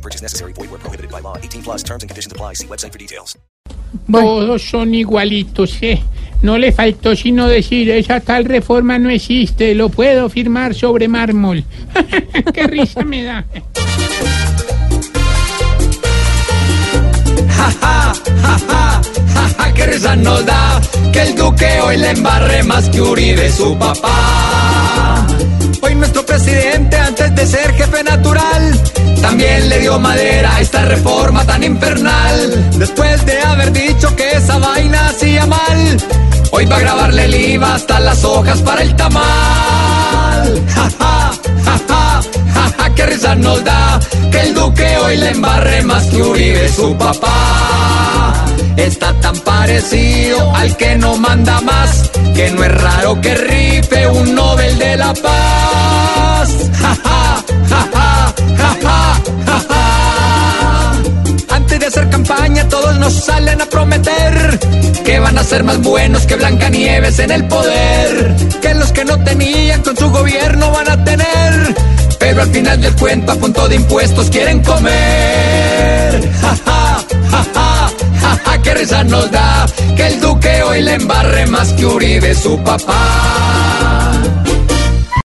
No purchase necessary. Void where prohibited by law. 18 plus terms and conditions apply. See website for details. Todos son igualitos, ¿eh? No le faltó sino decir, esa tal reforma no existe, lo puedo firmar sobre mármol. Qué risa me da. que risa nos da que el duque hoy le embarre más que Uribe su papá. Hoy nuestro presidente antes de ser jefe natural también madera esta reforma tan infernal. Después de haber dicho que esa vaina hacía mal, hoy va a grabarle el IVA hasta las hojas para el tamal. Ja, ja, ja, ja, ja, ja, qué risa nos da que el duque hoy le embarre más que Uribe su papá. Está tan parecido al que no manda más que no es raro que rife un Nobel de la Paz. Salen a prometer que van a ser más buenos que Blancanieves en el poder, que los que no tenían con su gobierno van a tener, pero al final del cuento a punto de impuestos quieren comer. Ja, ja, ja, ja, ja, ja, qué risa nos da que el duque hoy le embarre más que Uribe su papá.